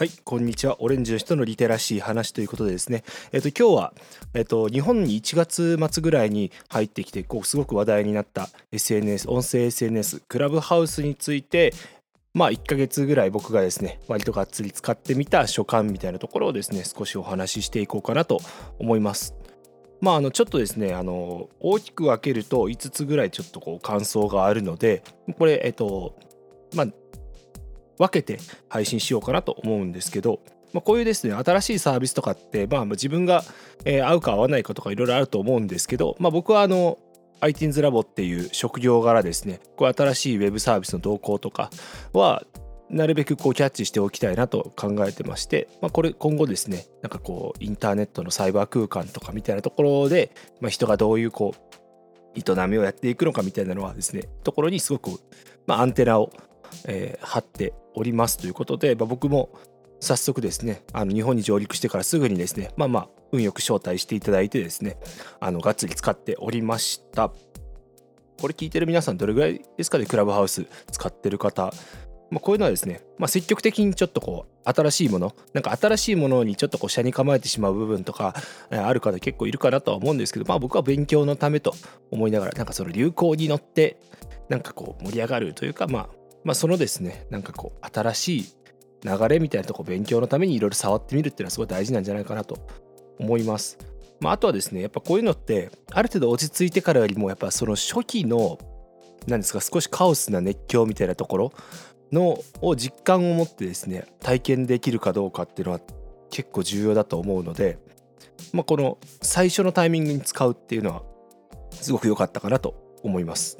はい、こんにちは。オレンジの人のリテラシー話ということでですね、えっ、と、今日は、えっ、と、日本に1月末ぐらいに入ってきて、こう、すごく話題になった SNS、音声 SNS、クラブハウスについて、まあ、1ヶ月ぐらい僕がですね、割とがっつり使ってみた所感みたいなところをですね、少しお話ししていこうかなと思います。まあ、あのちょっとですねあの大きく分けると5つぐらいちょっとこう感想があるのでこれえっとまあ分けて配信しようかなと思うんですけど、まあ、こういうですね新しいサービスとかって、まあ、自分が、え合うか合わないかとかいろいろあると思うんですけど、まあ、僕はあの iTunes ラボっていう職業柄ですねこう新しいウェブサービスの動向とかはなるべくこうキャッチしておきたいなと考えてまして、まあ、これ今後ですねなんかこうインターネットのサイバー空間とかみたいなところで、まあ、人がどういうこう営みをやっていくのかみたいなのはですねところにすごく、まあ、アンテナをえー、張っておりますということで、まあ、僕も早速ですねあの日本に上陸してからすぐにですねまあまあ運よく招待していただいてですねあのがっつり使っておりました。これ聞いてる皆さんどれぐらいですかね？クラブハウス使ってる方。まあ、こういうのはですね、まあ、積極的にちょっとこう新しいものなんか新しいものにちょっとこう車に構えてしまう部分とかある方結構いるかなとは思うんですけど、まあ、僕は勉強のためと思いながらなんかその流行に乗ってなんかこう盛り上がるというかまあまあ、そのですねなんかこう新しい流れみたいなとこ勉強のためにいろいろ触ってみるっていうのはすごい大事なんじゃないかなと思います。まあ、あとはですねやっぱこういうのってある程度落ち着いてからよりもやっぱその初期の何ですか少しカオスな熱狂みたいなところのを実感を持ってですね体験できるかどうかっていうのは結構重要だと思うので、まあ、この最初のタイミングに使うっていうのはすごく良かったかなと思います。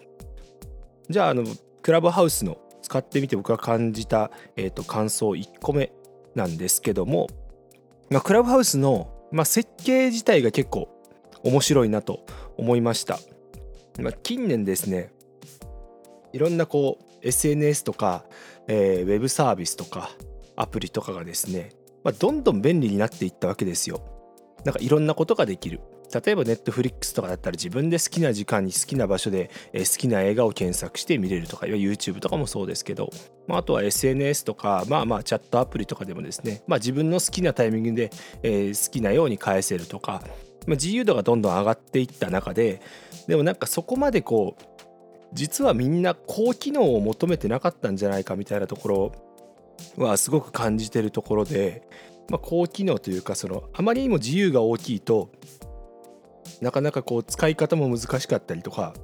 じゃああのクラブハウスの使ってみて僕が感じた、えーと、感想1個目なんですけども、まあ、クラブハウスの、まあ、設計自体が結構面白いなと思いました、まあ、近年ですねいろんなこう SNS とか、えー、ウェブサービスとかアプリとかがですね、まあ、どんどん便利になっていったわけですよ。なんかいろんなことができる。例えばネットフリックスとかだったら自分で好きな時間に好きな場所で好きな映画を検索して見れるとか YouTube とかもそうですけど、まあ、あとは SNS とかまあまあチャットアプリとかでもですね、まあ、自分の好きなタイミングで、好きなように返せるとか、まあ、自由度がどんどん上がっていった中ででもなんかそこまでこう実はみんな高機能を求めてなかったんじゃないかみたいなところはすごく感じてるところで、まあ、高機能というかそのあまりにも自由が大きいとなかなかこう使い方も難しかったりとか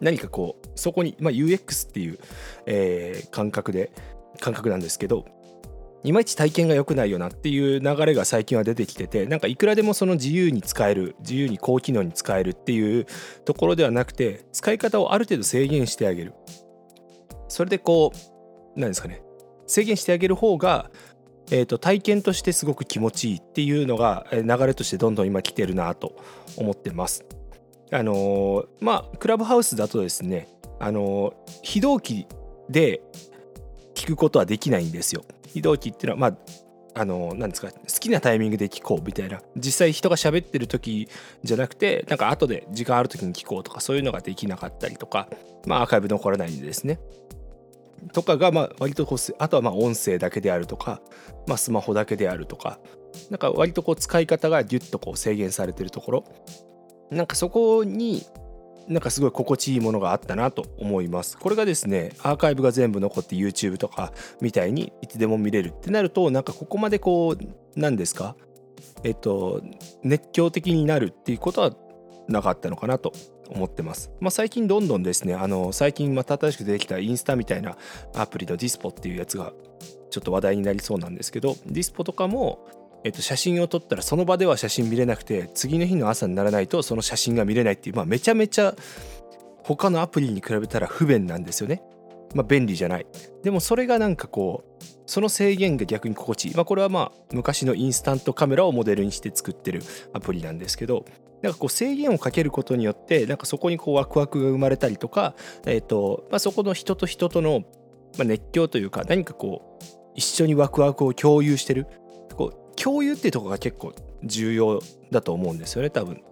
何かこうそこに、まあ、UX っていう、えー、感覚で感覚なんですけどいまいち体験が良くないよなっていう流れが最近は出てきててなんかいくらでもその自由に使える自由に高機能に使えるっていうところではなくて使い方をある程度制限してあげる。それでこう何ですかね制限してあげる方がえーと、体験としてすごく気持ちいいっていうのが流れとしてどんどん今来てるなと思ってます。あのー、まあクラブハウスだとですね、あのー、非同期で聞くことはできないんですよ。非同期っていうのはまああの何ですか好きなタイミングで聞こうみたいな実際人が喋ってる時じゃなくてなんか後で時間ある時に聞こうとかそういうのができなかったりとかまあアーカイブ残らないんでですねとかがまあ割とこうあとはまあ音声だけであるとか、まあ、スマホだけであるとかなんか割とこう使い方がギュッとこう制限されてるところ。なんかそこになんかすごい心地いいものがあったなと思います。これがですねアーカイブが全部残って YouTube とかみたいにいつでも見れるってなるとなんかここまでこう何ですか？えっと熱狂的になるっていうことはなかったのかなと思ってます。まあ、最近どんどんですね、あの最近また新しく出てきたインスタみたいなアプリのディスポっていうやつがちょっと話題になりそうなんですけど、ディスポとかも、えっと、写真を撮ったらその場では写真見れなくて、次の日の朝にならないとその写真が見れないっていう、まあ、めちゃめちゃ他のアプリに比べたら不便なんですよね。まあ、便利じゃない。でもそれがなんかこう、その制限が逆に心地いい。まあ、これはまあ昔のインスタントカメラをモデルにして作ってるアプリなんですけど、なんかこう制限をかけることによってなんかそこにこうワクワクが生まれたりとか、えーとまあ、そこの人と人との熱狂というか何かこう一緒にワクワクを共有してるこう共有っていうところが結構重要だと思うんですよね多分。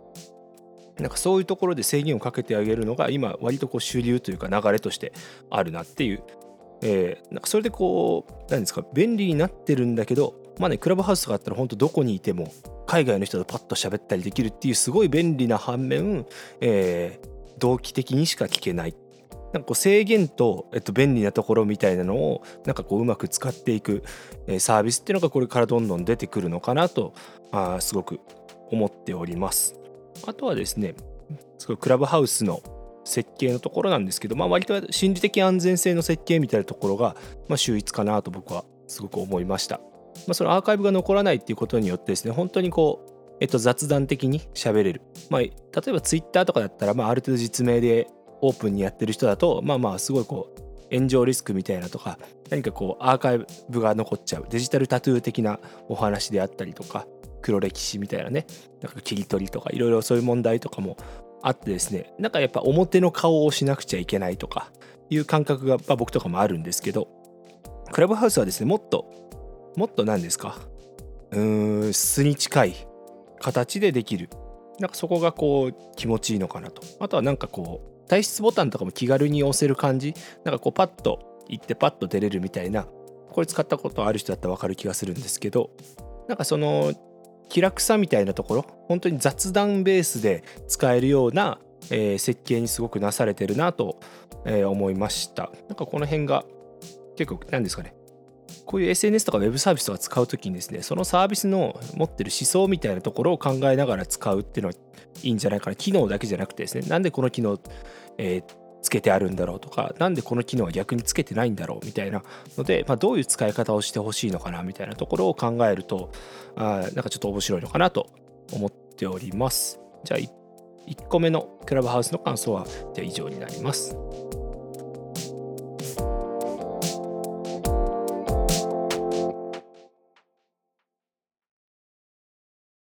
なんかそういうところで制限をかけてあげるのが今割とこう主流というか流れとしてあるなっていうえー、なんかそれでこう何ですか便利になってるんだけどまあねクラブハウスとかあったら本当どこにいても海外の人とパッと喋ったりできるっていうすごい便利な反面、えー、同期的にしか聞けないなんかこう制限と、えっと、便利なところみたいなのをなんかこううまく使っていく、えー、サービスっていうのがこれからどんどん出てくるのかなとあすごく思っております。あとはですねすごいクラブハウスの設計のところなんですけど、まあ、割と心理的安全性の設計みたいなところが、まあ、秀逸かなと僕はすごく思いました。まあ、そのアーカイブが残らないっていうことによってですね本当にこう、えっと、雑談的に喋れる、まあ、例えばツイッターとかだったら、まあ、ある程度実名でオープンにやってる人だとまあまあすごいこう炎上リスクみたいなとか何かこうアーカイブが残っちゃう。デジタルタトゥー的なお話であったりとか黒歴史みたいなねなんか切り取りとかいろいろそういう問題とかもあってですねなんかやっぱ表の顔をしなくちゃいけないとかいう感覚が、まあ、僕とかもあるんですけどクラブハウスはですねもっともっと何ですか？うーん素に近い形でできる。なんかそこがこう気持ちいいのかなと。あとはなんかこう退出ボタンとかも気軽に押せる感じ。なんかこうパッと行ってパッと出れるみたいな。これ使ったことある人だったら分かる気がするんですけど。なんかその気楽さみたいなところ。本当に雑談ベースで使えるような、えー、設計にすごくなされてるなと、えー、思いました。なんかこの辺が結構何ですかね？こういう SNS とか Web サービスとか使う時にですねそのサービスの持ってる思想みたいなところを考えながら使うっていうのはいいんじゃないかな機能だけじゃなくてですねなんでこの機能、えー、つけてあるんだろうとか何でこの機能は逆につけてないんだろうみたいなので、まあ、どういう使い方をしてほしいのかなみたいなところを考えるとあなんかちょっと面白いのかなと思っておりますじゃあ1個目のクラブハウスの感想はじゃあ以上になります。